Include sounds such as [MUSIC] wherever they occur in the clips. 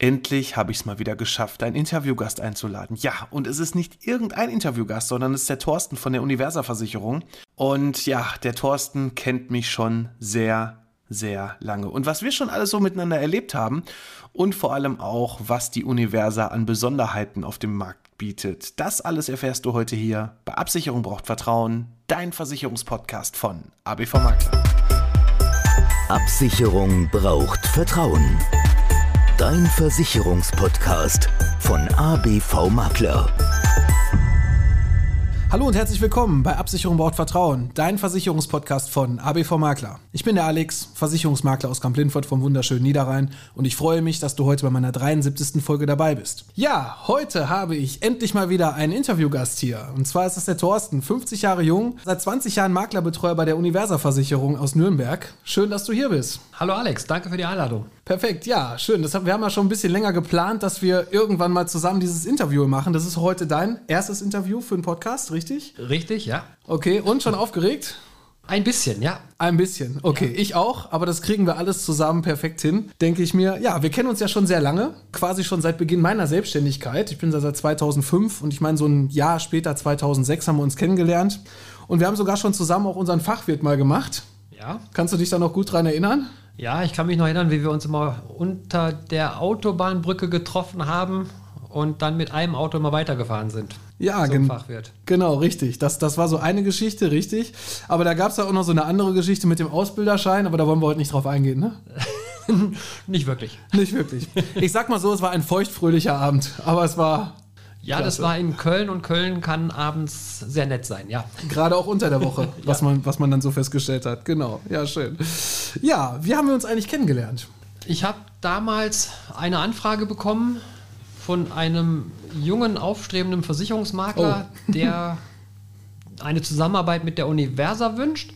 Endlich habe ich es mal wieder geschafft, einen Interviewgast einzuladen. Ja, und es ist nicht irgendein Interviewgast, sondern es ist der Thorsten von der Universa Versicherung. Und ja, der Thorsten kennt mich schon sehr, sehr lange. Und was wir schon alles so miteinander erlebt haben und vor allem auch, was die Universa an Besonderheiten auf dem Markt bietet, das alles erfährst du heute hier bei Absicherung braucht Vertrauen, dein Versicherungspodcast von ABV Makler. Absicherung braucht Vertrauen. Dein Versicherungspodcast von ABV Makler. Hallo und herzlich willkommen bei Absicherung braucht Vertrauen, dein Versicherungspodcast von ABV Makler. Ich bin der Alex, Versicherungsmakler aus Kamp-Lindfort vom wunderschönen Niederrhein und ich freue mich, dass du heute bei meiner 73. Folge dabei bist. Ja, heute habe ich endlich mal wieder einen Interviewgast hier. Und zwar ist es der Thorsten, 50 Jahre jung, seit 20 Jahren Maklerbetreuer bei der Universa Versicherung aus Nürnberg. Schön, dass du hier bist. Hallo Alex, danke für die Einladung. Perfekt, ja, schön. Das wir haben ja schon ein bisschen länger geplant, dass wir irgendwann mal zusammen dieses Interview machen. Das ist heute dein erstes Interview für den Podcast, richtig? Richtig, ja. Okay, und schon aufgeregt? Ein bisschen, ja. Ein bisschen. Okay, ja. ich auch, aber das kriegen wir alles zusammen perfekt hin, denke ich mir. Ja, wir kennen uns ja schon sehr lange, quasi schon seit Beginn meiner Selbstständigkeit. Ich bin da seit 2005 und ich meine, so ein Jahr später, 2006, haben wir uns kennengelernt. Und wir haben sogar schon zusammen auch unseren Fachwirt mal gemacht. Ja. Kannst du dich da noch gut dran erinnern? Ja, ich kann mich noch erinnern, wie wir uns immer unter der Autobahnbrücke getroffen haben und dann mit einem Auto immer weitergefahren sind. Ja, gen Fachwirt. genau, richtig. Das, das war so eine Geschichte, richtig. Aber da gab es ja auch noch so eine andere Geschichte mit dem Ausbilderschein, aber da wollen wir heute nicht drauf eingehen, ne? [LAUGHS] nicht wirklich. Nicht wirklich. Ich sag mal so, es war ein feuchtfröhlicher Abend, aber es war ja, Klasse. das war in Köln und Köln kann abends sehr nett sein, ja. Gerade auch unter der Woche, [LAUGHS] was, ja. man, was man dann so festgestellt hat. Genau, ja, schön. Ja, wie haben wir uns eigentlich kennengelernt? Ich habe damals eine Anfrage bekommen von einem jungen, aufstrebenden Versicherungsmakler, oh. der eine Zusammenarbeit mit der Universa wünscht.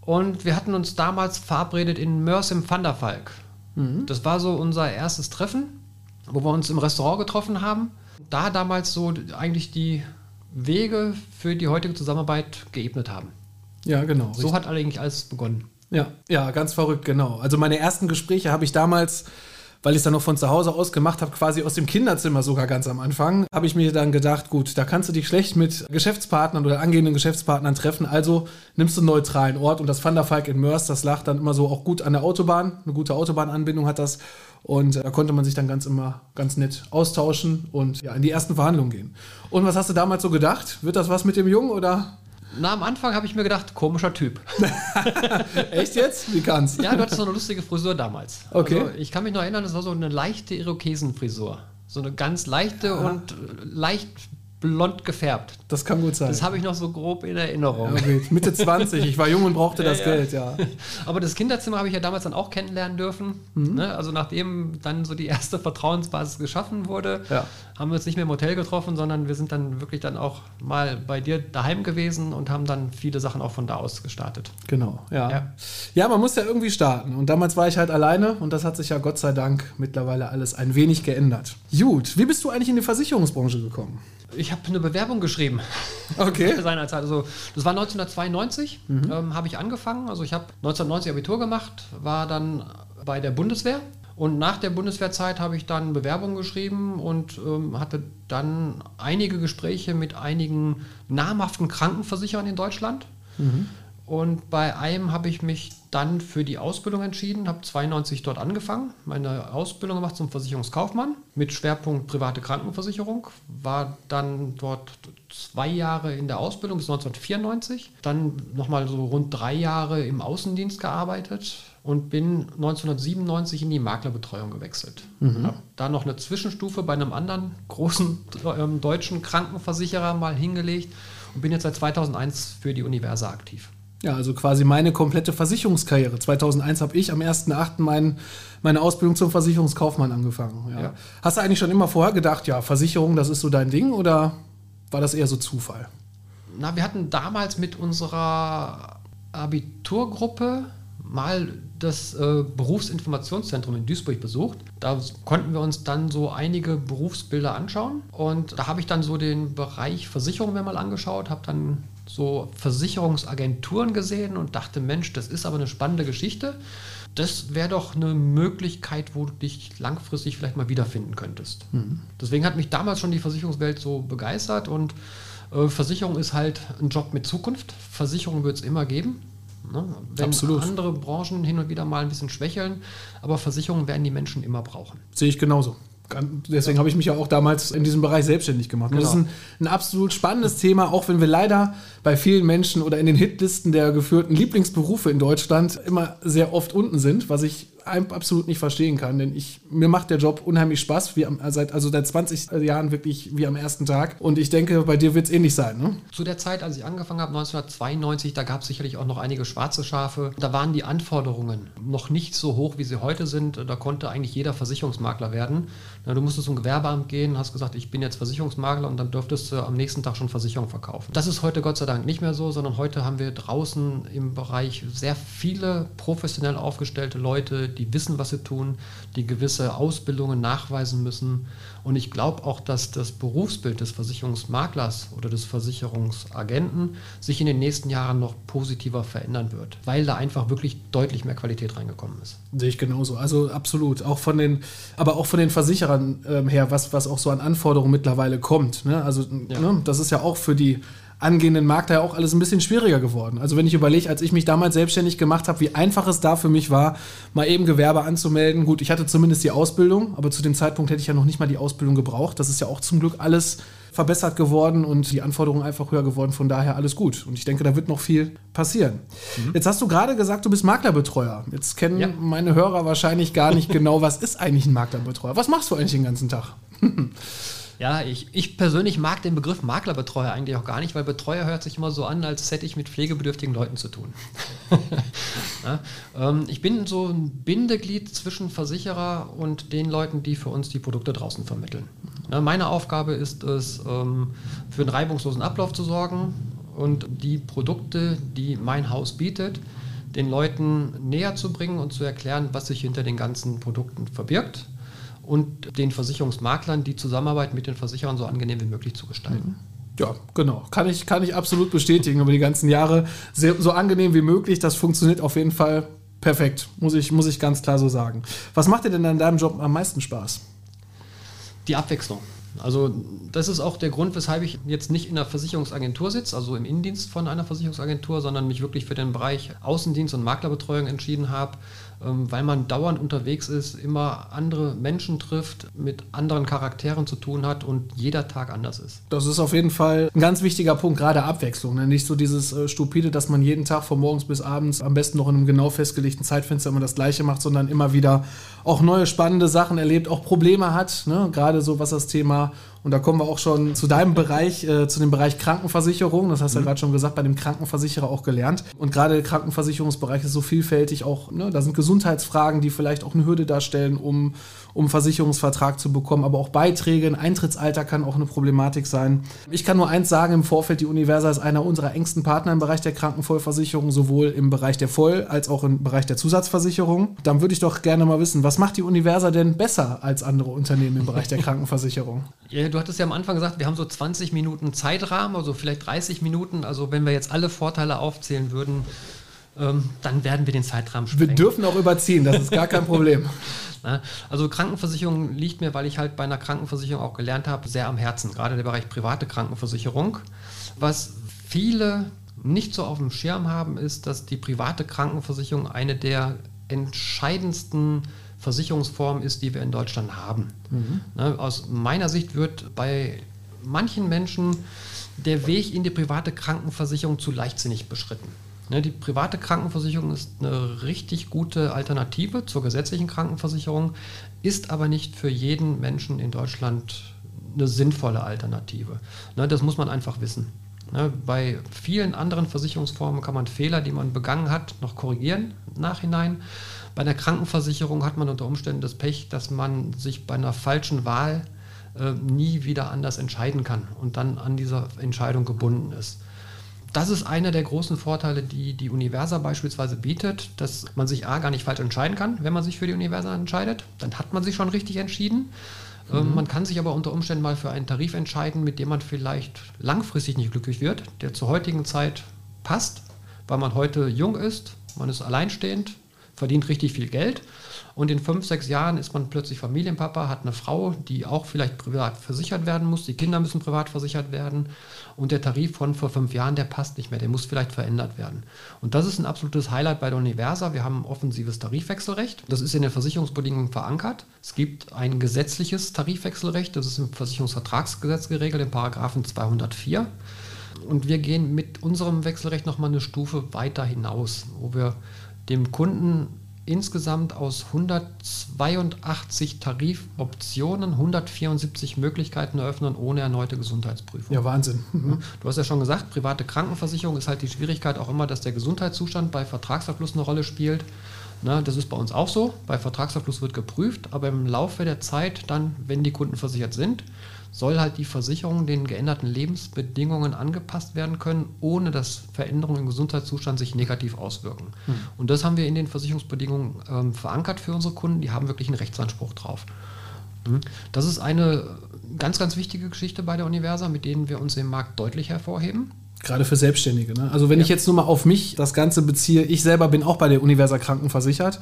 Und wir hatten uns damals verabredet in Mörs im Vanderfalk. Mhm. Das war so unser erstes Treffen, wo wir uns im Restaurant getroffen haben da damals so eigentlich die Wege für die heutige Zusammenarbeit geebnet haben. Ja, genau. So richtig. hat eigentlich alles begonnen. Ja, ja, ganz verrückt, genau. Also meine ersten Gespräche habe ich damals, weil ich es dann noch von zu Hause aus gemacht habe, quasi aus dem Kinderzimmer sogar ganz am Anfang, habe ich mir dann gedacht, gut, da kannst du dich schlecht mit Geschäftspartnern oder angehenden Geschäftspartnern treffen, also nimmst du einen neutralen Ort und das Van der Falk in Mörs, das lag dann immer so auch gut an der Autobahn, eine gute Autobahnanbindung hat das und da konnte man sich dann ganz immer ganz nett austauschen und ja, in die ersten Verhandlungen gehen. Und was hast du damals so gedacht? Wird das was mit dem Jungen oder? Na, am Anfang habe ich mir gedacht, komischer Typ. [LAUGHS] Echt jetzt? Wie kann's? Ja, du hattest so eine lustige Frisur damals. Okay. Also, ich kann mich noch erinnern, das war so eine leichte Irokesenfrisur. So eine ganz leichte ja. und leicht blond gefärbt. Das kann gut sein. Das habe ich noch so grob in Erinnerung. Okay. Mitte [LAUGHS] 20, ich war jung und brauchte ja, das ja. Geld, ja. [LAUGHS] Aber das Kinderzimmer habe ich ja damals dann auch kennenlernen dürfen. Mhm. Ne? Also nachdem dann so die erste Vertrauensbasis geschaffen wurde, ja. haben wir uns nicht mehr im Hotel getroffen, sondern wir sind dann wirklich dann auch mal bei dir daheim gewesen und haben dann viele Sachen auch von da aus gestartet. Genau, ja. Ja, ja man muss ja irgendwie starten. Und damals war ich halt alleine und das hat sich ja Gott sei Dank mittlerweile alles ein wenig geändert. Gut, wie bist du eigentlich in die Versicherungsbranche gekommen? Ich habe eine Bewerbung geschrieben. [LAUGHS] Okay. Seinerzeit. Also, das war 1992, mhm. ähm, habe ich angefangen. Also, ich habe 1990 Abitur gemacht, war dann bei der Bundeswehr. Und nach der Bundeswehrzeit habe ich dann Bewerbung geschrieben und ähm, hatte dann einige Gespräche mit einigen namhaften Krankenversicherern in Deutschland. Mhm. Und bei einem habe ich mich dann für die Ausbildung entschieden, habe 92 dort angefangen, meine Ausbildung gemacht zum Versicherungskaufmann mit Schwerpunkt private Krankenversicherung, war dann dort zwei Jahre in der Ausbildung bis 1994, dann nochmal so rund drei Jahre im Außendienst gearbeitet, und bin 1997 in die Maklerbetreuung gewechselt. Mhm. Habe da noch eine Zwischenstufe bei einem anderen großen ähm, deutschen Krankenversicherer mal hingelegt und bin jetzt seit 2001 für die Universa aktiv. Ja, also quasi meine komplette Versicherungskarriere. 2001 habe ich am 1.8. Mein, meine Ausbildung zum Versicherungskaufmann angefangen. Ja. Ja. Hast du eigentlich schon immer vorher gedacht, ja, Versicherung, das ist so dein Ding oder war das eher so Zufall? Na, wir hatten damals mit unserer Abiturgruppe mal das äh, Berufsinformationszentrum in Duisburg besucht. Da konnten wir uns dann so einige Berufsbilder anschauen und da habe ich dann so den Bereich Versicherung mir mal angeschaut, habe dann so Versicherungsagenturen gesehen und dachte, Mensch, das ist aber eine spannende Geschichte. Das wäre doch eine Möglichkeit, wo du dich langfristig vielleicht mal wiederfinden könntest. Mhm. Deswegen hat mich damals schon die Versicherungswelt so begeistert und äh, Versicherung ist halt ein Job mit Zukunft. Versicherung wird es immer geben. Ne? Wenn Absolut. andere Branchen hin und wieder mal ein bisschen schwächeln, aber Versicherungen werden die Menschen immer brauchen. Sehe ich genauso. Deswegen habe ich mich ja auch damals in diesem Bereich selbstständig gemacht. Genau. Das ist ein, ein, absolut spannendes Thema, auch wenn wir leider bei vielen Menschen oder in den Hitlisten der geführten Lieblingsberufe in Deutschland immer sehr oft unten sind, was ich absolut nicht verstehen kann, denn ich, mir macht der Job unheimlich Spaß, wie am, seit, also seit 20 Jahren wirklich wie am ersten Tag. Und ich denke, bei dir wird es ähnlich sein. Ne? Zu der Zeit, als ich angefangen habe, 1992, da gab es sicherlich auch noch einige schwarze Schafe. Da waren die Anforderungen noch nicht so hoch, wie sie heute sind. Da konnte eigentlich jeder Versicherungsmakler werden. Du musstest zum Gewerbeamt gehen, hast gesagt, ich bin jetzt Versicherungsmakler und dann dürftest du am nächsten Tag schon Versicherung verkaufen. Das ist heute Gott sei Dank nicht mehr so, sondern heute haben wir draußen im Bereich sehr viele professionell aufgestellte Leute, die wissen, was sie tun, die gewisse Ausbildungen nachweisen müssen. Und ich glaube auch, dass das Berufsbild des Versicherungsmaklers oder des Versicherungsagenten sich in den nächsten Jahren noch positiver verändern wird, weil da einfach wirklich deutlich mehr Qualität reingekommen ist. Sehe ich genauso. Also absolut. Auch von den, aber auch von den Versicherern äh, her, was, was auch so an Anforderungen mittlerweile kommt. Ne? Also ja. ne? das ist ja auch für die angehenden Markt da ja auch alles ein bisschen schwieriger geworden. Also wenn ich überlege, als ich mich damals selbstständig gemacht habe, wie einfach es da für mich war, mal eben Gewerbe anzumelden. Gut, ich hatte zumindest die Ausbildung, aber zu dem Zeitpunkt hätte ich ja noch nicht mal die Ausbildung gebraucht. Das ist ja auch zum Glück alles verbessert geworden und die Anforderungen einfach höher geworden. Von daher alles gut. Und ich denke, da wird noch viel passieren. Mhm. Jetzt hast du gerade gesagt, du bist Maklerbetreuer. Jetzt kennen ja. meine Hörer wahrscheinlich gar nicht [LAUGHS] genau, was ist eigentlich ein Maklerbetreuer? Was machst du eigentlich den ganzen Tag? [LAUGHS] Ja, ich, ich persönlich mag den Begriff Maklerbetreuer eigentlich auch gar nicht, weil Betreuer hört sich immer so an, als hätte ich mit pflegebedürftigen Leuten zu tun. [LAUGHS] ja, ähm, ich bin so ein Bindeglied zwischen Versicherer und den Leuten, die für uns die Produkte draußen vermitteln. Ja, meine Aufgabe ist es, ähm, für einen reibungslosen Ablauf zu sorgen und die Produkte, die mein Haus bietet, den Leuten näher zu bringen und zu erklären, was sich hinter den ganzen Produkten verbirgt und den Versicherungsmaklern die Zusammenarbeit mit den Versicherern so angenehm wie möglich zu gestalten. Ja, genau. Kann ich, kann ich absolut bestätigen. Über die ganzen Jahre sehr, so angenehm wie möglich. Das funktioniert auf jeden Fall perfekt. Muss ich, muss ich ganz klar so sagen. Was macht dir denn an deinem Job am meisten Spaß? Die Abwechslung. Also das ist auch der Grund, weshalb ich jetzt nicht in einer Versicherungsagentur sitze, also im Innendienst von einer Versicherungsagentur, sondern mich wirklich für den Bereich Außendienst und Maklerbetreuung entschieden habe, weil man dauernd unterwegs ist, immer andere Menschen trifft, mit anderen Charakteren zu tun hat und jeder Tag anders ist. Das ist auf jeden Fall ein ganz wichtiger Punkt, gerade Abwechslung. Ne? Nicht so dieses äh, Stupide, dass man jeden Tag von morgens bis abends am besten noch in einem genau festgelegten Zeitfenster immer das Gleiche macht, sondern immer wieder auch neue spannende Sachen erlebt, auch Probleme hat, ne? gerade so was das Thema und da kommen wir auch schon zu deinem Bereich, äh, zu dem Bereich Krankenversicherung. Das hast du mhm. ja gerade schon gesagt, bei dem Krankenversicherer auch gelernt. Und gerade der Krankenversicherungsbereich ist so vielfältig auch, ne, da sind Gesundheitsfragen, die vielleicht auch eine Hürde darstellen, um, um Versicherungsvertrag zu bekommen, aber auch Beiträge, ein Eintrittsalter kann auch eine Problematik sein. Ich kann nur eins sagen, im Vorfeld, die Universa ist einer unserer engsten Partner im Bereich der Krankenvollversicherung, sowohl im Bereich der Voll- als auch im Bereich der Zusatzversicherung. Dann würde ich doch gerne mal wissen, was macht die Universa denn besser als andere Unternehmen im Bereich der [LAUGHS] Krankenversicherung? Ja, du hattest ja am Anfang gesagt, wir haben so 20 Minuten Zeitrahmen, also vielleicht 30 Minuten. Also wenn wir jetzt alle Vorteile aufzählen würden, dann werden wir den Zeitrahmen sprengen. Wir dürfen auch überziehen, das ist gar kein Problem. [LAUGHS] also Krankenversicherung liegt mir, weil ich halt bei einer Krankenversicherung auch gelernt habe, sehr am Herzen. Gerade der Bereich private Krankenversicherung. Was viele nicht so auf dem Schirm haben, ist, dass die private Krankenversicherung eine der entscheidendsten Versicherungsform ist, die wir in Deutschland haben. Mhm. Ne, aus meiner Sicht wird bei manchen Menschen der Weg in die private Krankenversicherung zu leichtsinnig beschritten. Ne, die private Krankenversicherung ist eine richtig gute Alternative zur gesetzlichen Krankenversicherung, ist aber nicht für jeden Menschen in Deutschland eine sinnvolle Alternative. Ne, das muss man einfach wissen. Ne, bei vielen anderen Versicherungsformen kann man Fehler, die man begangen hat, noch korrigieren im Nachhinein. Bei einer Krankenversicherung hat man unter Umständen das Pech, dass man sich bei einer falschen Wahl äh, nie wieder anders entscheiden kann und dann an dieser Entscheidung gebunden ist. Das ist einer der großen Vorteile, die die Universa beispielsweise bietet, dass man sich A gar nicht falsch entscheiden kann, wenn man sich für die Universa entscheidet. Dann hat man sich schon richtig entschieden. Ähm, mhm. Man kann sich aber unter Umständen mal für einen Tarif entscheiden, mit dem man vielleicht langfristig nicht glücklich wird, der zur heutigen Zeit passt, weil man heute jung ist, man ist alleinstehend, verdient richtig viel Geld und in fünf, sechs Jahren ist man plötzlich Familienpapa, hat eine Frau, die auch vielleicht privat versichert werden muss, die Kinder müssen privat versichert werden und der Tarif von vor fünf Jahren, der passt nicht mehr, der muss vielleicht verändert werden. Und das ist ein absolutes Highlight bei der Universa. Wir haben ein offensives Tarifwechselrecht. Das ist in den Versicherungsbedingungen verankert. Es gibt ein gesetzliches Tarifwechselrecht, das ist im Versicherungsvertragsgesetz geregelt, im Paragraphen 204. Und wir gehen mit unserem Wechselrecht nochmal eine Stufe weiter hinaus, wo wir dem Kunden insgesamt aus 182 Tarifoptionen 174 Möglichkeiten eröffnen ohne erneute Gesundheitsprüfung. Ja, Wahnsinn. Mhm. Du hast ja schon gesagt, private Krankenversicherung ist halt die Schwierigkeit auch immer, dass der Gesundheitszustand bei Vertragsabschluss eine Rolle spielt. Na, das ist bei uns auch so. Bei Vertragsabschluss wird geprüft, aber im Laufe der Zeit dann, wenn die Kunden versichert sind, soll halt die Versicherung den geänderten Lebensbedingungen angepasst werden können, ohne dass Veränderungen im Gesundheitszustand sich negativ auswirken. Hm. Und das haben wir in den Versicherungsbedingungen ähm, verankert für unsere Kunden, die haben wirklich einen Rechtsanspruch drauf. Hm. Das ist eine ganz, ganz wichtige Geschichte bei der Universa, mit denen wir uns im Markt deutlich hervorheben. Gerade für Selbstständige. Ne? Also wenn ja. ich jetzt nur mal auf mich das Ganze beziehe, ich selber bin auch bei der Universa Krankenversichert.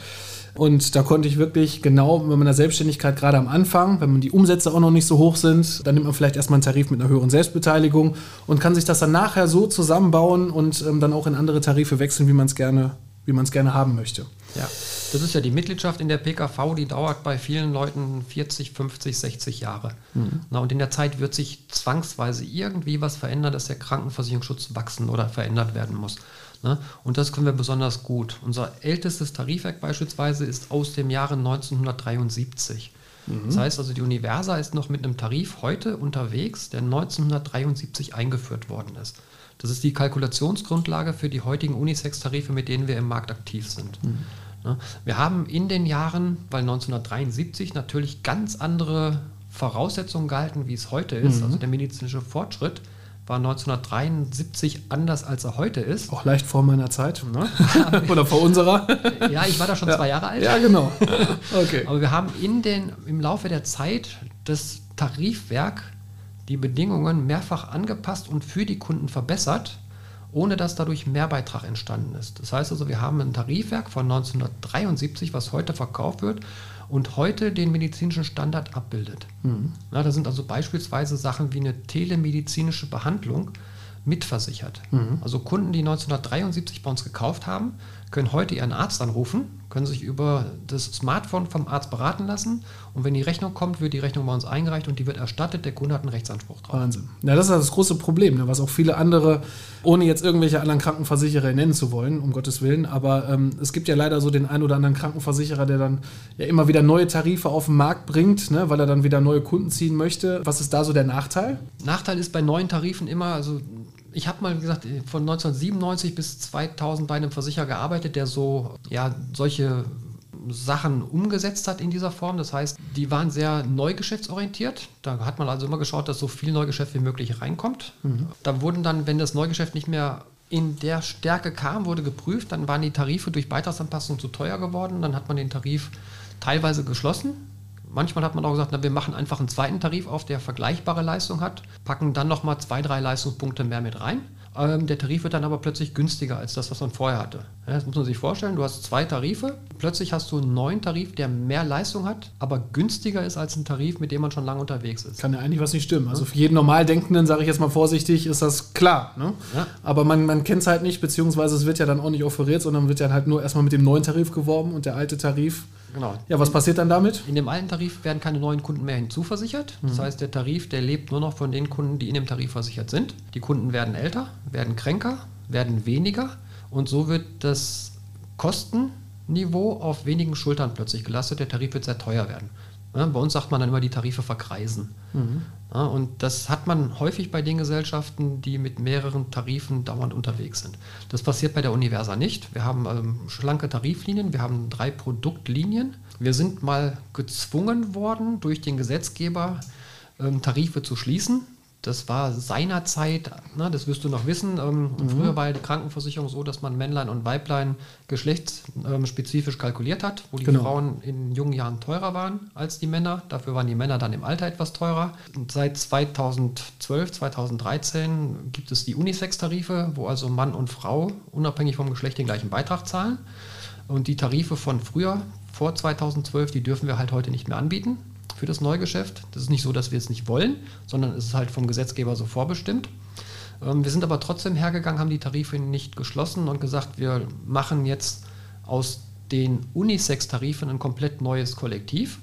Und da konnte ich wirklich genau mit meiner Selbstständigkeit gerade am Anfang, wenn man die Umsätze auch noch nicht so hoch sind, dann nimmt man vielleicht erstmal einen Tarif mit einer höheren Selbstbeteiligung und kann sich das dann nachher so zusammenbauen und ähm, dann auch in andere Tarife wechseln, wie man es gerne, gerne haben möchte. Ja, das ist ja die Mitgliedschaft in der PKV, die dauert bei vielen Leuten 40, 50, 60 Jahre. Mhm. Na, und in der Zeit wird sich zwangsweise irgendwie was verändern, dass der Krankenversicherungsschutz wachsen oder verändert werden muss. Ne? Und das können wir besonders gut. Unser ältestes Tarifwerk beispielsweise ist aus dem Jahre 1973. Mhm. Das heißt also, die Universa ist noch mit einem Tarif heute unterwegs, der 1973 eingeführt worden ist. Das ist die Kalkulationsgrundlage für die heutigen Unisex-Tarife, mit denen wir im Markt aktiv sind. Mhm. Ne? Wir haben in den Jahren, weil 1973 natürlich ganz andere Voraussetzungen gehalten, wie es heute ist, mhm. also der medizinische Fortschritt, war 1973 anders, als er heute ist. Auch leicht vor meiner Zeit. [LAUGHS] Ne? [LAUGHS] Oder vor unserer. [LAUGHS] ja, ich war da schon ja. zwei Jahre alt. Ja, genau. Okay. Aber wir haben in den, im Laufe der Zeit das Tarifwerk die Bedingungen mehrfach angepasst und für die Kunden verbessert, ohne dass dadurch Mehrbeitrag entstanden ist. Das heißt also, wir haben ein Tarifwerk von 1973, was heute verkauft wird und heute den medizinischen Standard abbildet. Mhm. Ja, da sind also beispielsweise Sachen wie eine telemedizinische Behandlung mitversichert. Mhm. Also Kunden, die 1973 bei uns gekauft haben, können heute ihren Arzt anrufen können sich über das Smartphone vom Arzt beraten lassen und wenn die Rechnung kommt, wird die Rechnung bei uns eingereicht und die wird erstattet. Der Kunde hat einen Rechtsanspruch drauf. Wahnsinn. Ja, das ist das große Problem, ne, was auch viele andere, ohne jetzt irgendwelche anderen Krankenversicherer nennen zu wollen, um Gottes Willen, aber ähm, es gibt ja leider so den einen oder anderen Krankenversicherer, der dann ja immer wieder neue Tarife auf den Markt bringt, ne, weil er dann wieder neue Kunden ziehen möchte. Was ist da so der Nachteil? Nachteil ist bei neuen Tarifen immer, also ich habe mal gesagt, von 1997 bis 2000 bei einem Versicherer gearbeitet, der so, ja, solche Sachen umgesetzt hat in dieser Form. Das heißt, die waren sehr neugeschäftsorientiert. Da hat man also immer geschaut, dass so viel Neugeschäft wie möglich reinkommt. Mhm. Da wurden dann, wenn das Neugeschäft nicht mehr in der Stärke kam, wurde geprüft, dann waren die Tarife durch Beitragsanpassung zu teuer geworden. Dann hat man den Tarif teilweise geschlossen Manchmal hat man auch gesagt, na, wir machen einfach einen zweiten Tarif auf, der vergleichbare Leistung hat, packen dann nochmal zwei, drei Leistungspunkte mehr mit rein. Ähm, der Tarif wird dann aber plötzlich günstiger als das, was man vorher hatte. Ja, das muss man sich vorstellen. Du hast zwei Tarife. Plötzlich hast du einen neuen Tarif, der mehr Leistung hat, aber günstiger ist als ein Tarif, mit dem man schon lange unterwegs ist. Kann ja eigentlich was nicht stimmen. Also für jeden Normaldenkenden, sage ich jetzt mal vorsichtig, ist das klar. Ne? Ja. Aber man, man kennt es halt nicht, beziehungsweise es wird ja dann auch nicht offeriert, sondern wird ja halt nur erstmal mit dem neuen Tarif geworben und der alte Tarif Genau. Ja, was passiert dann damit? In dem alten Tarif werden keine neuen Kunden mehr hinzuversichert. Das mhm. heißt, der Tarif, der lebt nur noch von den Kunden, die in dem Tarif versichert sind. Die Kunden werden älter, werden kränker, werden weniger Und so wird das Kostenniveau auf wenigen Schultern plötzlich gelastet. Der Tarif wird sehr teuer werden. Ja, bei uns sagt man dann immer, die Tarife verkreisen. Mhm. Ja, und das hat man häufig bei den Gesellschaften, die mit mehreren Tarifen dauernd unterwegs sind. Das passiert bei der Universa nicht. Wir haben ähm, schlanke Tariflinien, wir haben drei Produktlinien. Wir sind mal gezwungen worden, durch den Gesetzgeber ähm, Tarife zu schließen. Das war seinerzeit, ne, das wirst du noch wissen. Ähm, mhm. Früher war die Krankenversicherung so, dass man Männlein und Weiblein geschlechtsspezifisch kalkuliert hat, wo die genau. Frauen in jungen Jahren teurer waren als die Männer. Dafür waren die Männer dann im Alter etwas teurer. Und seit 2012, 2013 gibt es die Unisex-Tarife, wo also Mann und Frau unabhängig vom Geschlecht den gleichen Beitrag zahlen. Und die Tarife von früher, vor 2012, die dürfen wir halt heute nicht mehr anbieten für das Neugeschäft. Das ist nicht so, dass wir es nicht wollen, sondern es ist halt vom Gesetzgeber so vorbestimmt. Ähm, wir sind aber trotzdem hergegangen, haben die Tarife nicht geschlossen und gesagt, wir machen jetzt aus den Unisex-Tarifen ein komplett neues Kollektiv,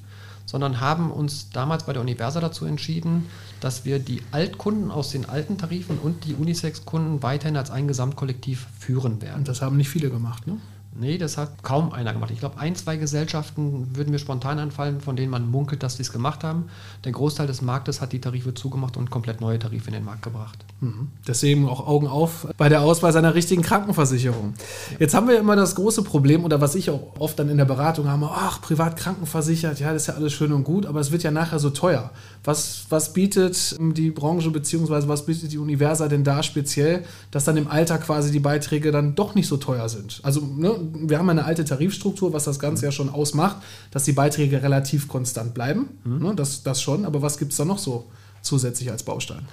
sondern haben uns damals bei der Universa dazu entschieden, dass wir die Altkunden aus den alten Tarifen und die Unisex-Kunden weiterhin als ein Gesamtkollektiv führen werden. Und das haben nicht viele gemacht, ne? Nee, das hat kaum einer gemacht. Ich glaube, ein, zwei Gesellschaften würden mir spontan anfallen, von denen man munkelt, dass sie es gemacht haben. Der Großteil des Marktes hat die Tarife zugemacht und komplett neue Tarife in den Markt gebracht. Mhm. Deswegen auch Augen auf bei der Auswahl seiner richtigen Krankenversicherung. Ja. Jetzt haben wir immer das große Problem, oder was ich auch oft dann in der Beratung habe, ach, privat krankenversichert, ja, das ist ja alles schön und gut, aber es wird ja nachher so teuer. Was, was bietet die Branche bzw. was bietet die Universa denn da speziell, dass dann im Alter quasi die Beiträge dann doch nicht so teuer sind? Also, ne, wir haben eine alte Tarifstruktur, was das Ganze mhm. ja schon ausmacht, dass die Beiträge relativ konstant bleiben. Mhm. Ne, das, das schon, aber was gibt es da noch so zusätzlich als Baustein?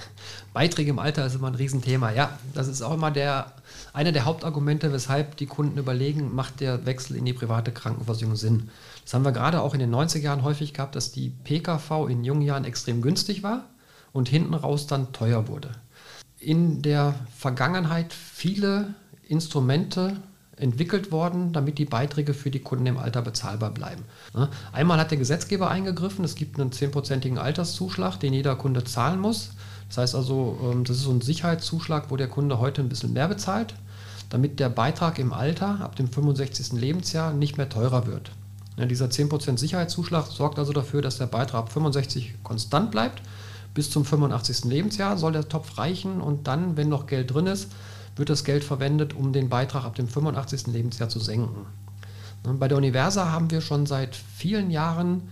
Beiträge im Alter ist immer ein Riesenthema. Ja, das ist auch immer der, einer der Hauptargumente, weshalb die Kunden überlegen, macht der Wechsel in die private Krankenversicherung Sinn. Das haben wir gerade auch in den 90er Jahren häufig gehabt, dass die PKV in jungen Jahren extrem günstig war und hinten raus dann teuer wurde. In der Vergangenheit viele Instrumente entwickelt worden, damit die Beiträge für die Kunden im Alter bezahlbar bleiben. Einmal hat der Gesetzgeber eingegriffen, es gibt einen 10%igen Alterszuschlag, den jeder Kunde zahlen muss. Das heißt also, ähm, das ist so ein Sicherheitszuschlag, wo der Kunde heute ein bisschen mehr bezahlt, damit der Beitrag im Alter ab dem 65. Lebensjahr nicht mehr teurer wird. dieser 10% Sicherheitszuschlag sorgt also dafür, dass der Beitrag ab 65 konstant bleibt. Bis zum 85. Lebensjahr soll der Topf reichen und dann, wenn noch Geld drin ist, wird das Geld verwendet, um den Beitrag ab dem 85. Lebensjahr zu senken. Bei der Universa haben wir schon seit vielen Jahren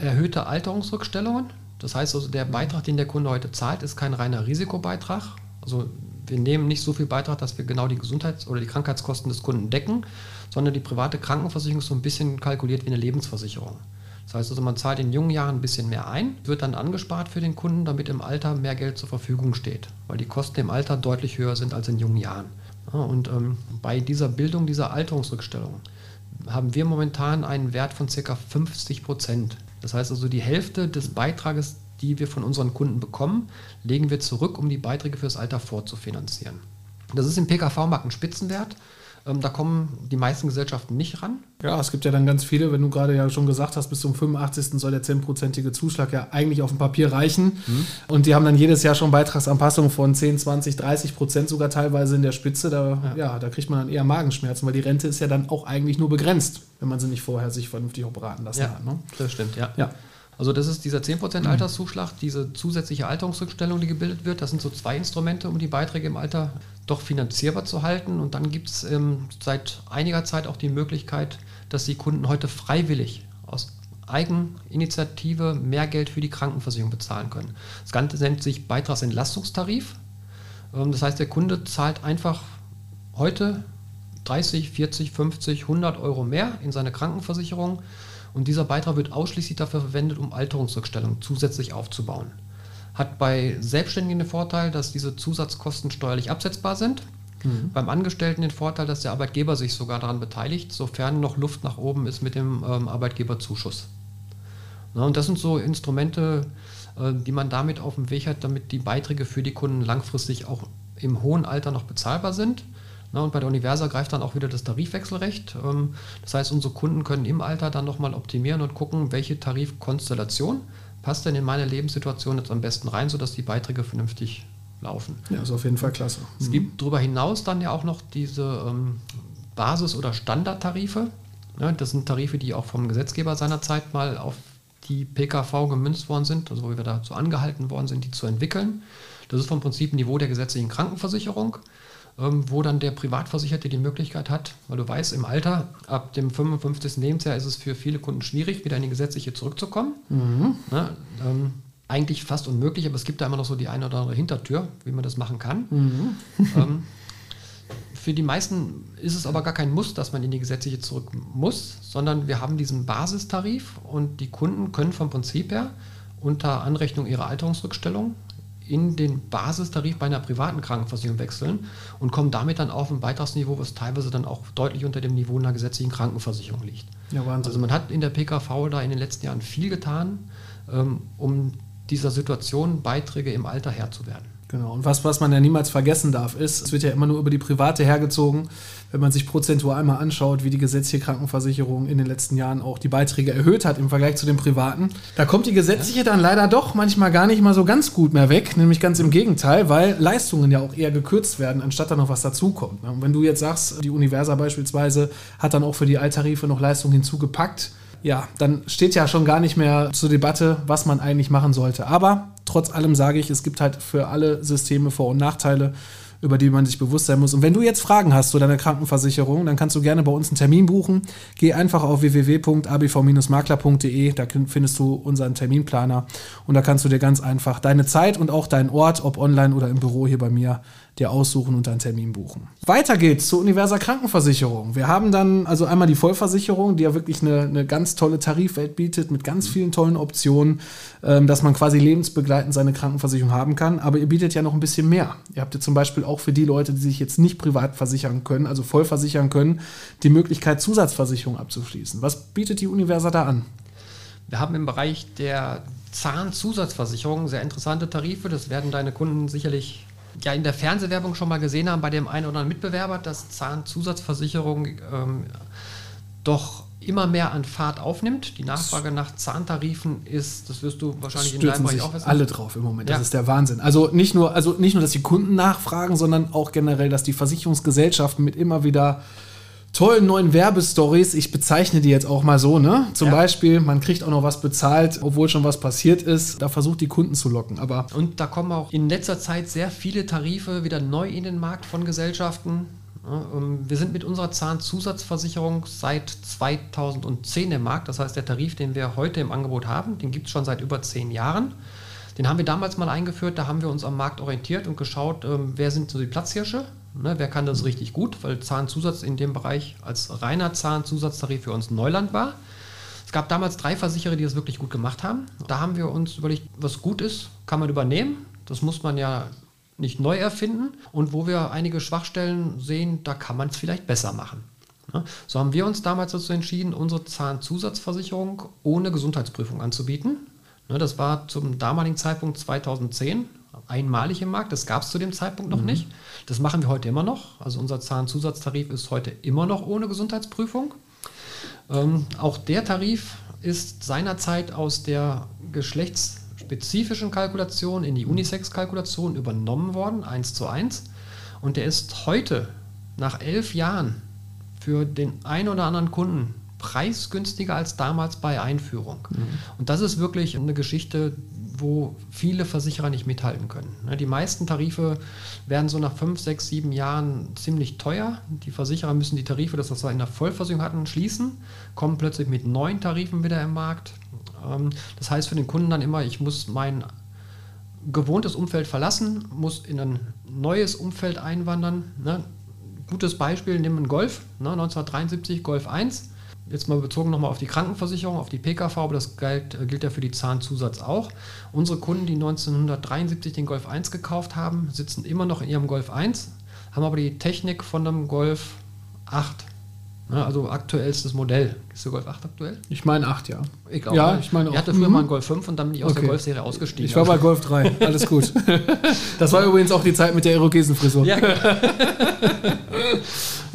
erhöhte Alterungsrückstellungen. Das heißt also, der Beitrag, den der Kunde heute zahlt, ist kein reiner Risikobeitrag. Also wir nehmen nicht so viel Beitrag, dass wir genau die Gesundheits- oder die Krankheitskosten des Kunden decken, sondern die private Krankenversicherung ist so ein bisschen kalkuliert wie eine Lebensversicherung. Das heißt also, man zahlt in jungen Jahren ein bisschen mehr ein, wird dann angespart für den Kunden, damit im Alter mehr Geld zur Verfügung steht, weil die Kosten im Alter deutlich höher sind als in jungen Jahren. Ja, und ähm, bei dieser Bildung dieser Alterungsrückstellung haben wir momentan einen Wert von ca. 50 Prozent. Das heißt also, die Hälfte des Beitrages, die wir von unseren Kunden bekommen, legen wir zurück, um die Beiträge fürs Alter vorzufinanzieren. Das ist im PKV-Markt ein Spitzenwert. Ähm, da kommen die meisten Gesellschaften nicht ran. Ja, es gibt ja dann ganz viele, wenn du gerade ja schon gesagt hast, bis zum 85. soll der 10-prozentige Zuschlag ja eigentlich auf dem Papier reichen. Mhm. Und die haben dann jedes Jahr schon Beitragsanpassungen von 10, 20, 30 Prozent sogar teilweise in der Spitze. Da, ja. ja. da kriegt man dann eher Magenschmerzen, weil die Rente ist ja dann auch eigentlich nur begrenzt, wenn man sie nicht vorher sich vernünftig beraten lassen ja, hat. Ne? Das stimmt, ja. ja. Also das ist dieser 10% Alterszuschlag, diese zusätzliche Alterungsrückstellung, die gebildet wird. Das sind so zwei Instrumente, um die Beiträge im Alter doch finanzierbar zu halten. Und dann gibt es ähm, seit einiger Zeit auch die Möglichkeit, dass die Kunden heute freiwillig aus Eigeninitiative mehr Geld für die Krankenversicherung bezahlen können. Das Ganze nennt sich Beitragsentlastungstarif. Ähm, das heißt, der Kunde zahlt einfach heute 30, 40, 50, 100 Euro mehr in seine Krankenversicherung und dieser Beitrag wird ausschließlich dafür verwendet, um Alterungsrückstellungen zusätzlich aufzubauen. Hat bei Selbstständigen den Vorteil, dass diese Zusatzkosten steuerlich absetzbar sind. Mhm. Beim Angestellten den Vorteil, dass der Arbeitgeber sich sogar daran beteiligt, sofern noch Luft nach oben ist mit dem ähm, Arbeitgeberzuschuss. Na, und das sind so Instrumente, äh, die man damit auf dem Weg hat, damit die Beiträge für die Kunden langfristig auch im hohen Alter noch bezahlbar sind. Na, und bei der Universa greift dann auch wieder das Tarifwechselrecht. Ähm, das heißt, unsere Kunden können im Alter dann nochmal optimieren und gucken, welche Tarifkonstellation passt denn in meine Lebenssituation jetzt am besten rein, sodass die Beiträge vernünftig laufen. Ja, ist auf jeden Fall klasse. Es mhm. gibt darüber hinaus dann ja auch noch diese ähm, Basis- oder Standardtarife. Ja, das sind Tarife, die auch vom Gesetzgeber seinerzeit mal auf die PKV gemünzt worden sind, also wo wir dazu angehalten worden sind, die zu entwickeln. Das ist vom Prinzip Niveau der gesetzlichen Krankenversicherung, wo dann der Privatversicherte die Möglichkeit hat, weil du weißt, im Alter, ab dem 55. Lebensjahr ist es für viele Kunden schwierig, wieder in die gesetzliche zurückzukommen. Mhm. Ja, ähm, eigentlich fast unmöglich, aber es gibt da immer noch so die eine oder andere Hintertür, wie man das machen kann. Mhm. ähm, für die meisten ist es aber gar kein Muss, dass man in die gesetzliche zurück muss, sondern wir haben diesen Basistarif und die Kunden können vom Prinzip her unter Anrechnung ihrer Alterungsrückstellung in den Basistarif bei einer privaten Krankenversicherung wechseln und kommen damit dann auf ein Beitragsniveau, was teilweise dann auch deutlich unter dem Niveau einer gesetzlichen Krankenversicherung liegt. Ja, also man hat in der PKV da in den letzten Jahren viel getan, ähm, um dieser Situation Beiträge im Alter Herr zu werden. Genau. Und was, was man ja niemals vergessen darf, ist, es wird ja immer nur über die private hergezogen. Wenn man sich prozentual mal anschaut, wie die gesetzliche Krankenversicherung in den letzten Jahren auch die Beiträge erhöht hat im Vergleich zu den privaten, da kommt die gesetzliche dann leider doch manchmal gar nicht mal so ganz gut mehr weg. Nämlich ganz im Gegenteil, weil Leistungen ja auch eher gekürzt werden, anstatt da noch was dazukommt. Und wenn du jetzt sagst, die Universa beispielsweise hat dann auch für die Alttarife noch Leistungen hinzugepackt, ja, dann steht ja schon gar nicht mehr zur Debatte, was man eigentlich machen sollte. Aber trotz allem sage ich, es gibt halt für alle Systeme Vor- und Nachteile über die man sich bewusst sein muss. Und wenn du jetzt Fragen hast zu deiner Krankenversicherung, dann kannst du gerne bei uns einen Termin buchen. Geh einfach auf www.abv-makler.de, da findest du unseren Terminplaner und da kannst du dir ganz einfach deine Zeit und auch deinen Ort, ob online oder im Büro hier bei mir, dir aussuchen und einen Termin buchen. Weiter geht's zur Universer Krankenversicherung. Wir haben dann also einmal die Vollversicherung, die ja wirklich eine, eine ganz tolle Tarifwelt bietet mit ganz vielen tollen Optionen, ähm, dass man quasi lebensbegleitend seine Krankenversicherung haben kann. Aber ihr bietet ja noch ein bisschen mehr. Ihr habt ja zum Beispiel auch für die Leute, die sich jetzt nicht privat versichern können, also voll versichern können, die Möglichkeit, Zusatzversicherung abzuschließen. Was bietet die Universa da an? Wir haben im Bereich der Zahnzusatzversicherung sehr interessante Tarife. Das werden deine Kunden sicherlich ja in der Fernsehwerbung schon mal gesehen haben bei dem einen oder anderen Mitbewerber, dass Zahnzusatzversicherung ähm, doch immer mehr an Fahrt aufnimmt. Die Nachfrage nach Zahntarifen ist, das wirst du wahrscheinlich in deinem Bereich auch wissen. alle drauf im Moment. Ja. Das ist der Wahnsinn. Also nicht nur, also nicht nur, dass die Kunden nachfragen, sondern auch generell, dass die Versicherungsgesellschaften mit immer wieder tollen neuen Werbestories, ich bezeichne die jetzt auch mal so, ne? Zum ja. Beispiel, man kriegt auch noch was bezahlt, obwohl schon was passiert ist. Da versucht die Kunden zu locken. Aber und da kommen auch in letzter Zeit sehr viele Tarife wieder neu in den Markt von Gesellschaften. Ähm, wir sind mit unserer Zahnzusatzversicherung seit 2010 im Markt. Das heißt, der Tarif, den wir heute im Angebot haben, den gibt es schon seit über zehn Jahren. Den haben wir damals mal eingeführt, da haben wir uns am Markt orientiert und geschaut, ähm, wer sind so die Platzhirsche, ne, wer kann das richtig gut, weil Zahnzusatz in dem Bereich als reiner Zahnzusatztarif für uns Neuland war. Es gab damals drei Versicherer, die das wirklich gut gemacht haben. Da haben wir uns überlegt, was gut ist, kann man übernehmen. Das muss man ja nicht neu erfinden. Und wo wir einige Schwachstellen sehen, da kann man es vielleicht besser machen. Ne. So haben wir uns damals dazu entschieden, unsere Zahnzusatzversicherung ohne Gesundheitsprüfung anzubieten. Ne, das war zum damaligen Zeitpunkt 2010 einmalig im Markt. Das gab es zu dem Zeitpunkt noch mhm. nicht. Das machen wir heute immer noch. Also unser Zahnzusatztarif ist heute immer noch ohne Gesundheitsprüfung. Ähm, auch der Tarif ist seinerzeit aus der geschlechtsspezifischen Kalkulation in die Unisex-Kalkulation übernommen worden, 1 zu 1. Und der ist heute, nach elf Jahren, für den einen oder anderen Kunden preisgünstiger als damals bei Einführung. Mhm. Und das ist wirklich eine Geschichte, wo viele Versicherer nicht mithalten können. Ne, die meisten Tarife werden so nach fünf, sechs, sieben Jahren ziemlich teuer. Die Versicherer müssen die Tarife, das was wir in der Vollversicherung hatten, schließen, kommen plötzlich mit neuen Tarifen wieder im Markt. Ähm, das heißt für den Kunden dann immer, ich muss mein gewohntes Umfeld verlassen, muss in ein neues Umfeld einwandern. Ne, gutes Beispiel, nehmen wir einen Golf, 1973 Golf 1 jetzt mal bezogen nochmal auf die Krankenversicherung, auf die PKV, aber das gilt, äh, gilt ja für die Zahnzusatz auch. Unsere Kunden, die 1973 den Golf 1 gekauft haben, sitzen immer noch in ihrem Golf 1, haben aber die Technik von einem Golf 8. Ja, also aktuellstes Modell. Ist der Golf 8 aktuell? Ich meine 8, ja. Ich auch, ja, ne? ich meine auch. Ich hatte früher mhm. mal einen Golf 5 und dann bin ich aus okay. der Golfserie ausgestiegen. Ich war bei Golf 3, [LAUGHS] alles gut. das war übrigens auch die Zeit mit der Irokesenfrisur. Ja, [LAUGHS]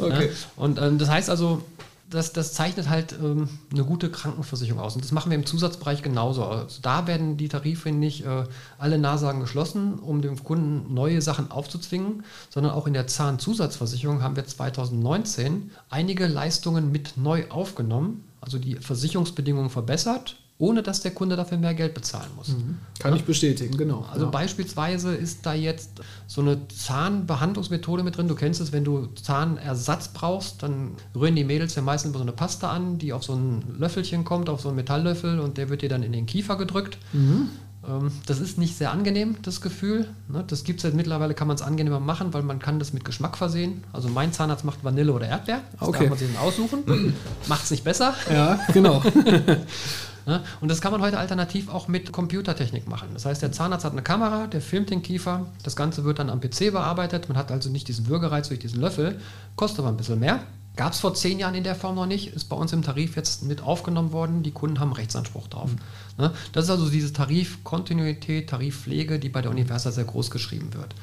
okay. Ja, und ähm, das heißt also, das, das zeichnet halt ähm, eine gute Krankenversicherung aus. Und das machen wir im Zusatzbereich genauso. Also da werden die Tarife nicht äh, alle Nahsagen geschlossen, um dem Kunden neue Sachen aufzuzwingen, sondern auch in der Zahnzusatzversicherung haben wir 2019 einige Leistungen mit neu aufgenommen, also die Versicherungsbedingungen verbessert ohne dass der Kunde dafür mehr Geld bezahlen muss. Mhm. Kann ja? ich bestätigen, genau. Also ja. beispielsweise ist da jetzt so eine Zahnbehandlungsmethode mit drin. Du kennst es, wenn du Zahnersatz brauchst, dann rühren die Mädels ja meistens so eine Pasta an, die auf so ein Löffelchen kommt, auf so einen Metalllöffel und der wird dir dann in den Kiefer gedrückt. Mhm. Ähm, das ist nicht sehr angenehm, das Gefühl. Ne? Das gibt es jetzt mittlerweile, kann man es angenehmer machen, weil man kann das mit Geschmack versehen. Also mein Zahnarzt macht Vanille oder Erdbeer. Das okay. kann man sich dann aussuchen. [CLEARS THROAT] Macht es nicht besser. Ja, genau. [LAUGHS] Ne? Und das kann man heute alternativ auch mit Computertechnik machen. Das heißt, der Zahnarzt hat eine Kamera, der filmt den Kiefer, das Ganze wird dann am PC bearbeitet. Man hat also nicht diesen Würgereiz durch diesen Löffel, kostet aber ein bisschen mehr. Gab es vor zehn Jahren in der Form noch nicht, ist bei uns im Tarif jetzt mit aufgenommen worden. Die Kunden haben Rechtsanspruch drauf. Mhm. Das ist also diese Tarifkontinuität, Tarifpflege, die bei der Universa sehr groß geschrieben wird.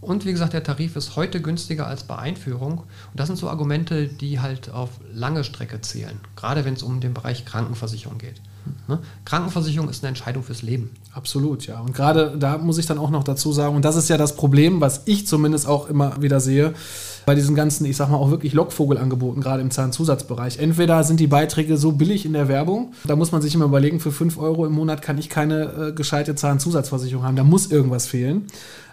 Und wie gesagt, der Tarif ist heute günstiger als bei Einführung. Und das sind so Argumente, die halt auf lange Strecke zählen, gerade wenn es um den Bereich Krankenversicherung geht. Ne? Krankenversicherung ist eine Entscheidung fürs Leben. Absolut, ja. Und gerade da muss ich dann auch noch dazu sagen, und das ist ja das Problem, was ich zumindest auch immer wieder sehe, bei diesen ganzen, ich sag mal, auch wirklich Lockvogelangeboten, gerade im Zahnzusatzbereich. Entweder sind die Beiträge so billig in der Werbung, da muss man sich immer überlegen, für 5 Euro im Monat kann ich keine äh, gescheite Zahnzusatzversicherung haben, da muss irgendwas fehlen.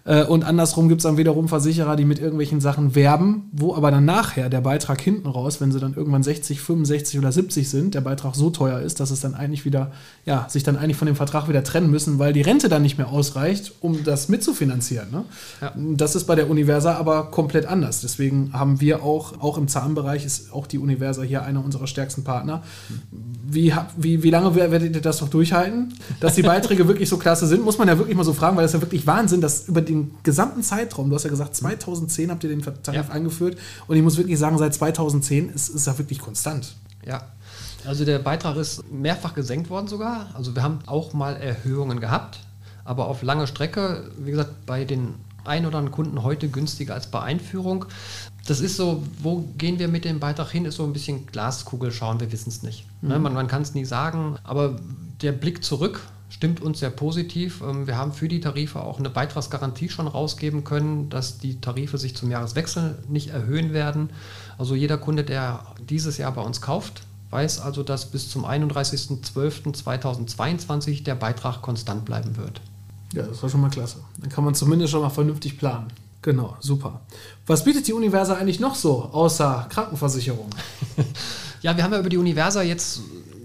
Äh, und andersrum gibt es dann wiederum Versicherer, die mit irgendwelchen Sachen werben, wo aber dann nachher der Beitrag hinten raus, wenn sie dann irgendwann 60, 65 oder 70 sind, der Beitrag so teuer ist, dass es dann eigentlich wieder, ja, sich dann eigentlich von dem Vertrag wieder trennen müssen, weil die Rente dann nicht mehr ausreicht, um das mitzufinanzieren. Ne? Ja. Das ist bei der Universa aber komplett anders. Deswegen haben wir auch, auch im Zahnbereich ist auch die Universa hier einer unserer stärksten Partner. Wie, wie, wie lange werdet ihr das noch durchhalten? Dass die Beiträge [LAUGHS] wirklich so klasse sind, muss man ja wirklich mal so fragen, weil das ist ja wirklich Wahnsinn, dass über die den gesamten Zeitraum, du hast ja gesagt, 2010 habt ihr den Tarif ja. eingeführt und ich muss wirklich sagen, seit 2010 ist, ist er wirklich konstant. Ja, also der Beitrag ist mehrfach gesenkt worden sogar. Also wir haben auch mal Erhöhungen gehabt, aber auf lange Strecke, wie gesagt, bei den ein oder anderen Kunden heute günstiger als bei Einführung. Das ist so, wo gehen wir mit dem Beitrag hin, ist so ein bisschen Glaskugel schauen, wir wissen es nicht. Ne, mhm. Man, man kann es nie sagen, aber der Blick zurück stimmt uns sehr positiv. Ähm, wir haben für die Tarife auch eine Beitragsgarantie schon rausgeben können, dass die Tarife sich zum Jahreswechsel nicht erhöhen werden. Also jeder Kunde, der dieses Jahr bei uns kauft, weiß also, dass bis zum 31.12.2022 der Beitrag konstant bleiben wird. Ja, das war schon mal klasse. Dann kann man zumindest schon mal vernünftig planen. Genau, super. Was bietet die Universa eigentlich noch so, außer Krankenversicherung? [LAUGHS] ja, wir haben ja über die Universa jetzt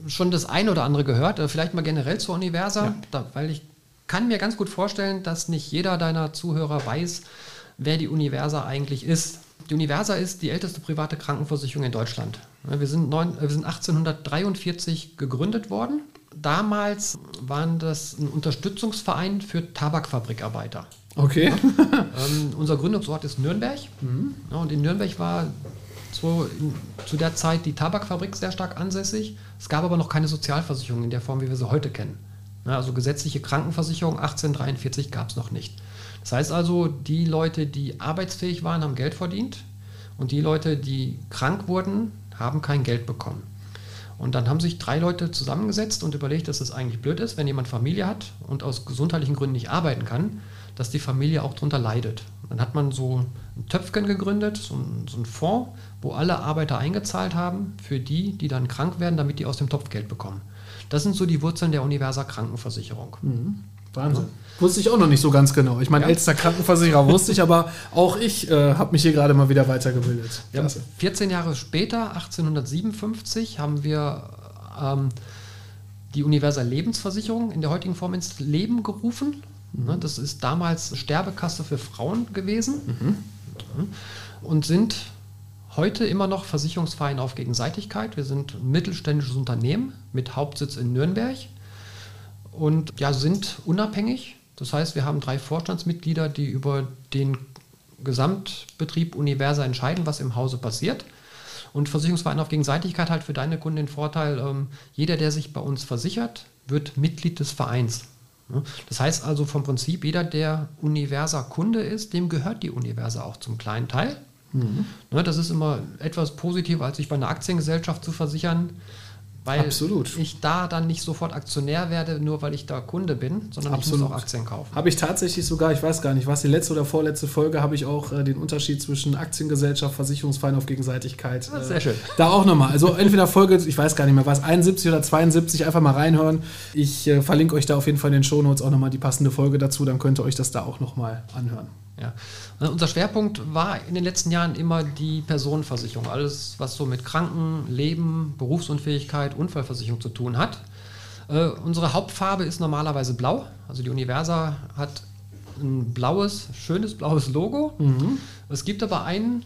schon das ein oder andere gehört. Äh, vielleicht mal generell zur Universa, ja. da, weil ich kann mir ganz gut vorstellen, dass nicht jeder deiner Zuhörer weiß, wer die Universa eigentlich ist. Die Universa ist die älteste private Krankenversicherung in Deutschland. Wir sind, neun, wir sind 1843 gegründet worden. Damals waren das ein Unterstützungsverein für Tabakfabrikarbeiter. Okay. Ja, [LAUGHS] ähm, unser Gründungsort ist Nürnberg. Mhm. Ja, und in Nürnberg war so in, zu der Zeit die Tabakfabrik sehr stark ansässig. Es gab aber noch keine Sozialversicherung in der Form, wie wir sie heute kennen. Ja, also gesetzliche Krankenversicherung 1843 gab es noch nicht. Das heißt also, die Leute, die arbeitsfähig waren, haben Geld verdient und die Leute, die krank wurden, haben kein Geld bekommen. Und dann haben sich drei Leute zusammengesetzt und überlegt, dass es eigentlich blöd ist, wenn jemand Familie hat und aus gesundheitlichen Gründen nicht arbeiten kann, dass die Familie auch darunter leidet. Dann hat man so ein Töpfchen gegründet, so ein, so ein Fonds, wo alle Arbeiter eingezahlt haben für die, die dann krank werden, damit die aus dem Topf Geld bekommen. Das sind so die Wurzeln der Universa Krankenversicherung. Mhm. Wahnsinn. Ja. Wusste ich auch noch nicht so ganz genau. Ich meine, ja. ältester Krankenversicherer wusste ich, aber auch ich äh, habe mich hier gerade mal wieder weitergebildet. Ja, 14 Jahre später, 1857, haben wir ähm, die Universal Lebensversicherung in der heutigen Form ins Leben gerufen. Mhm. Das ist damals Sterbekasse für Frauen gewesen mhm. und sind heute immer noch Versicherungsverein auf Gegenseitigkeit. Wir sind ein mittelständisches Unternehmen mit Hauptsitz in Nürnberg und ja, sind unabhängig. Das heißt, wir haben drei Vorstandsmitglieder, die über den Gesamtbetrieb Universa entscheiden, was im Hause passiert. Und Versicherungsverein auf Gegenseitigkeit hat für deine Kunden den Vorteil, ähm, jeder, der sich bei uns versichert, wird Mitglied des Vereins. Das heißt also vom Prinzip, jeder, der Universa Kunde ist, dem gehört die Universa auch zum kleinen Teil. Mhm. Ne, das ist immer etwas positiver, als sich bei einer Aktiengesellschaft zu versichern weil Absolut. ich da dann nicht sofort Aktionär werde, nur weil ich da Kunde bin, sondern Absolut. ich muss auch Aktien kaufen. Habe ich tatsächlich sogar, ich weiß gar nicht, was die letzte oder vorletzte Folge, habe ich auch äh, den Unterschied zwischen Aktiengesellschaft, Versicherungsverein auf Gegenseitigkeit. Äh, sehr schön. Da auch nochmal. Also entweder Folge, ich weiß gar nicht mehr, was 71 oder 72, einfach mal reinhören. Ich äh, verlinke euch da auf jeden Fall in den Shownotes auch nochmal die passende Folge dazu, dann könnt ihr euch das da auch nochmal anhören. Ja. Äh, unser Schwerpunkt war in den letzten Jahren immer die Personenversicherung. Alles, was so mit Kranken, Leben, Berufsunfähigkeit, Unfallversicherung zu tun hat. Äh, unsere Hauptfarbe ist normalerweise blau. Also die Universa hat ein blaues, schönes blaues Logo. Mhm. Es gibt aber ein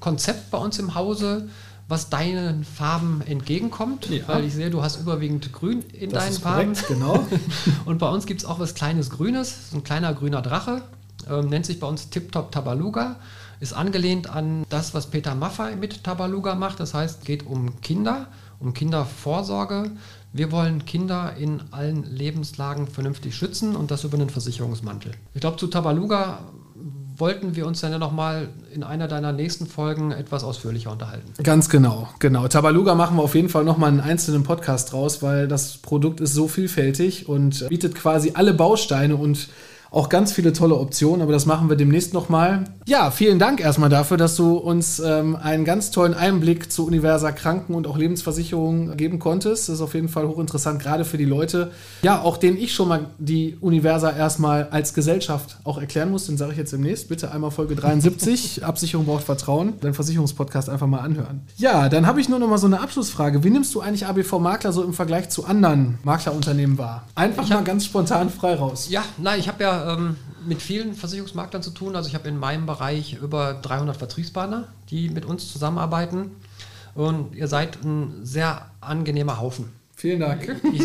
Konzept bei uns im Hause, was deinen Farben entgegenkommt, ja. weil ich sehe, du hast überwiegend grün in das deinen Farben. Korrekt, genau. [LAUGHS] Und bei uns gibt es auch was kleines Grünes, ein kleiner grüner Drache ähm, nennt sich bei uns Tip Top Tabaluga, ist angelehnt an das, was Peter Maffay mit Tabaluga macht. Das heißt, geht um Kinder, um Kindervorsorge. Wir wollen Kinder in allen Lebenslagen vernünftig schützen und das über einen Versicherungsmantel. Ich glaube, zu Tabaluga wollten wir uns dann ja nochmal in einer deiner nächsten Folgen etwas ausführlicher unterhalten. Ganz genau, genau. Tabaluga machen wir auf jeden Fall nochmal einen einzelnen Podcast draus, weil das Produkt ist so vielfältig und bietet quasi alle Bausteine und auch ganz viele tolle Optionen, aber das machen wir demnächst nochmal. Ja, vielen Dank erstmal dafür, dass du uns ähm, einen ganz tollen Einblick zu Universa Kranken- und auch Lebensversicherungen geben konntest. Das ist auf jeden Fall hochinteressant, gerade für die Leute, ja, auch denen ich schon mal die Universa erstmal als Gesellschaft auch erklären muss. Den sage ich jetzt demnächst. Bitte einmal Folge 73. [LAUGHS] Absicherung braucht Vertrauen. Dein Versicherungspodcast einfach mal anhören. Ja, dann habe ich nur noch mal so eine Abschlussfrage. Wie nimmst du eigentlich ABV Makler so im Vergleich zu anderen Maklerunternehmen wahr? Einfach hab, mal ganz spontan frei raus. Ja, nein, ich habe ja ähm, mit vielen Versicherungsmaklern zu tun. Also ich habe in meinem Bereich über 300 Vertriebspartner, die mit uns zusammenarbeiten. Und ihr seid ein sehr angenehmer Haufen. Vielen Dank. Ich,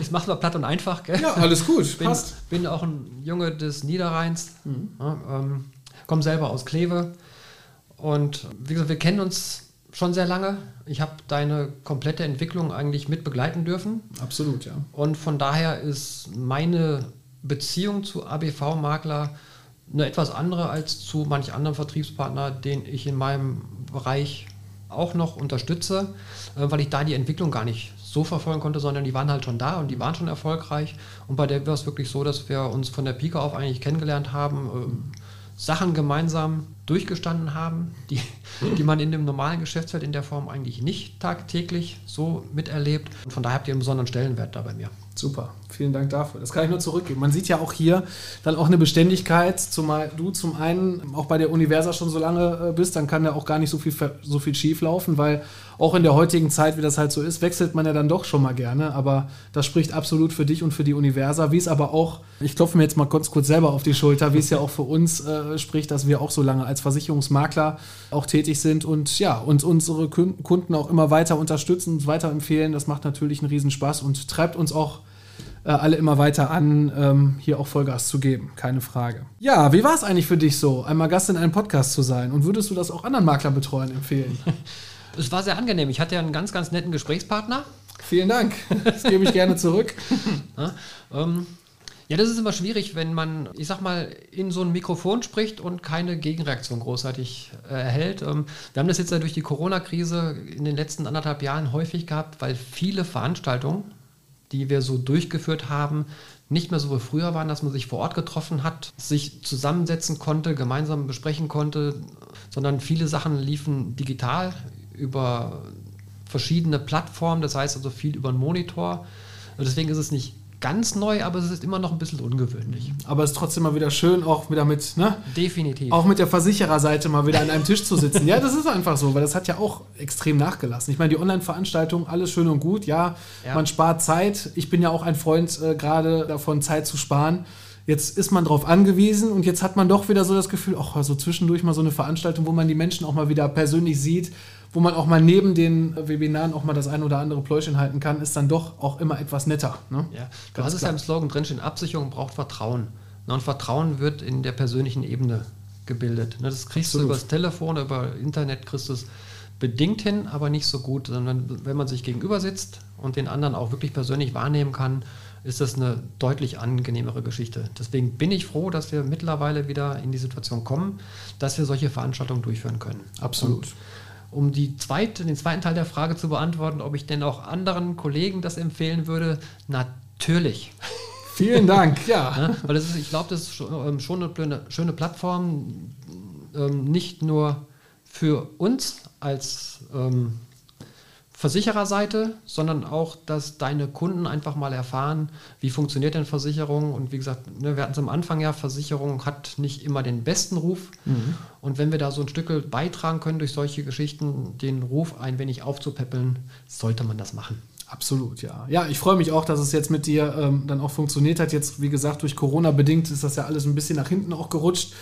ich [LAUGHS] mache mal platt und einfach. Gell? Ja, alles gut. Ich bin, passt. bin auch ein Junge des Niederrheins. Mhm. Ja, ähm, komme selber aus Kleve. Und wie gesagt, wir kennen uns schon sehr lange. Ich habe deine komplette Entwicklung eigentlich mit begleiten dürfen. Absolut, ja. Und von daher ist meine Beziehung zu ABV-Makler eine etwas andere als zu manch anderen Vertriebspartner, den ich in meinem Bereich auch noch unterstütze, äh, weil ich da die Entwicklung gar nicht so verfolgen konnte, sondern die waren halt schon da und die waren schon erfolgreich. Und bei der war es wirklich so, dass wir uns von der Pike auf eigentlich kennengelernt haben, äh, Sachen gemeinsam durchgestanden haben, die, die man in dem normalen Geschäftsfeld in der Form eigentlich nicht tagtäglich so miterlebt. Und von daher habt ihr einen besonderen Stellenwert da bei mir. Super, vielen Dank dafür. Das kann ich nur zurückgeben. Man sieht ja auch hier dann auch eine Beständigkeit, zumal du zum einen auch bei der Universa schon so lange äh, bist, dann kann ja auch gar nicht so viel, so viel schief laufen, weil auch in der heutigen Zeit, wie das halt so ist, wechselt man ja dann doch schon mal gerne. Aber das spricht absolut für dich und für die Universa, wie es aber auch, ich klopfe mir jetzt mal kurz, kurz selber auf die Schulter, wie es ja auch für uns äh, spricht, dass wir auch so lange als Versicherungsmakler auch tätig sind und ja, uns unsere Kunden auch immer weiter unterstützen, uns weiterempfehlen. Das macht natürlich einen Riesenspaß und treibt uns auch äh, alle immer weiter an, ähm, hier auch Vollgas zu geben. Keine Frage. Ja, wie war es eigentlich für dich so, einmal Gast in einem Podcast zu sein? Und würdest du das auch anderen Maklerbetreuern empfehlen? [LAUGHS] Es war sehr angenehm. Ich hatte ja einen ganz, ganz netten Gesprächspartner. Vielen Dank. Das gebe ich gerne zurück. [LAUGHS] ja, ähm, ja, das ist immer schwierig, wenn man, ich sag mal, in so ein Mikrofon spricht und keine Gegenreaktion großartig äh, erhält. Ähm, wir haben das jetzt ja durch die Corona-Krise in den letzten anderthalb Jahren häufig gehabt, weil viele Veranstaltungen, die wir so durchgeführt haben, nicht mehr so wie früher waren, dass man sich vor Ort getroffen hat, sich zusammensetzen konnte, gemeinsam besprechen konnte, sondern viele Sachen liefen digital über verschiedene Plattformen, das heißt also viel über einen Monitor. Und deswegen ist es nicht ganz neu, aber es ist immer noch ein bisschen ungewöhnlich. Aber es ist trotzdem mal wieder schön, auch wieder mit, ne? Definitiv. Auch mit der Versichererseite mal wieder an einem Tisch zu sitzen. ja, das ist einfach so, weil das hat ja auch extrem nachgelassen. Ich meine, die Online-Veranstaltung, alles schön und gut, ja, ja, man spart Zeit. Ich bin ja auch ein Freund äh, gerade davon, Zeit zu sparen. Jetzt ist man darauf angewiesen und jetzt hat man doch wieder so das Gefühl, ach, so zwischendurch mal so eine Veranstaltung, wo man die Menschen auch mal wieder persönlich sieht, wo man auch mal neben den Webinaren auch mal das ein oder andere Pläuschen halten kann, ist dann doch auch immer etwas netter. Ne? Ja, du hast es ja im Slogan drinstehen, Absicherung braucht Vertrauen. Und Vertrauen wird in der persönlichen Ebene gebildet. Ne, das kriegst Absolut. du über das Telefon, über Internet kriegst du es bedingt hin, aber nicht so gut, sondern wenn man sich gegenüber sitzt und den anderen auch wirklich persönlich wahrnehmen kann, ist das eine deutlich angenehmere Geschichte. Deswegen bin ich froh, dass wir mittlerweile wieder in die Situation kommen, dass wir solche Veranstaltungen durchführen können. Absolut. Und um die zweite, den zweiten Teil der Frage zu beantworten, ob ich denn auch anderen Kollegen das empfehlen würde, natürlich. Vielen Dank, [LAUGHS] ja. ja weil das ist, ich glaube, das ist schon, schon eine schöne Plattform, ähm, nicht nur für uns als ähm, Versichererseite, sondern auch, dass deine Kunden einfach mal erfahren, wie funktioniert denn Versicherung. Und wie gesagt, ne, wir hatten es am Anfang ja, Versicherung hat nicht immer den besten Ruf. Mhm. Und wenn wir da so ein Stück beitragen können durch solche Geschichten, den Ruf ein wenig aufzupäppeln, sollte man das machen. Absolut, ja. Ja, ich freue mich auch, dass es jetzt mit dir ähm, dann auch funktioniert hat. Jetzt, wie gesagt, durch Corona bedingt ist das ja alles ein bisschen nach hinten auch gerutscht.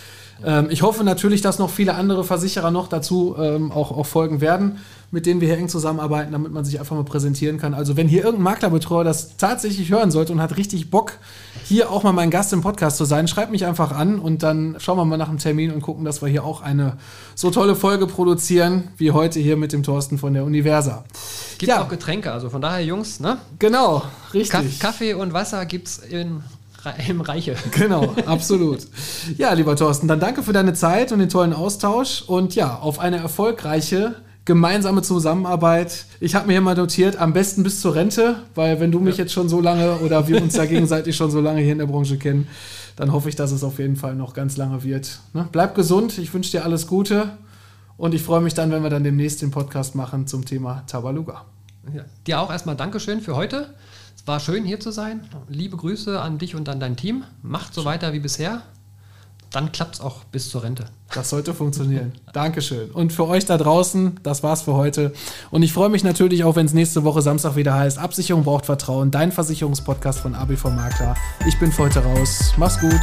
Ähm, ich hoffe natürlich, dass noch viele andere Versicherer noch dazu ähm, auch, auch folgen werden, mit denen wir hier eng zusammenarbeiten, damit man sich einfach mal präsentieren kann. Also wenn hier irgendein Maklerbetreuer das tatsächlich hören sollte und hat richtig Bock, hier auch mal mein Gast im Podcast zu sein, schreibt mich einfach an und dann schauen wir mal nach dem Termin und gucken, dass wir hier auch eine so tolle Folge produzieren, wie heute hier mit dem Thorsten von der Universa. Gibt ja. auch Getränke, also von daher Jungs, ne? Genau, richtig. Kaffee und Wasser gibt es in im [LAUGHS] Reiche. Genau, absolut. Ja, lieber Thorsten, dann danke für deine Zeit und den tollen Austausch und ja, auf eine erfolgreiche gemeinsame Zusammenarbeit. Ich habe mir hier mal notiert, am besten bis zur Rente, weil wenn du mich ja. jetzt schon so lange oder wir uns ja gegenseitig schon so lange hier in der Branche kennen, dann hoffe ich, dass es auf jeden Fall noch ganz lange wird. Ne? Bleib gesund, ich wünsche dir alles Gute und ich freue mich dann, wenn wir dann demnächst den Podcast machen zum Thema Tabaluga. Ja, dir auch erstmal Dankeschön für heute. War schön hier zu sein. Liebe Grüße an dich und an dein Team. Macht so weiter wie bisher. Dann klappt es auch bis zur Rente. Das sollte funktionieren. Dankeschön. Und für euch da draußen, das war's für heute. Und ich freue mich natürlich auch, wenn es nächste Woche Samstag wieder heißt: Absicherung braucht Vertrauen, dein Versicherungspodcast von ABV Makler. Ich bin für heute raus. Mach's gut.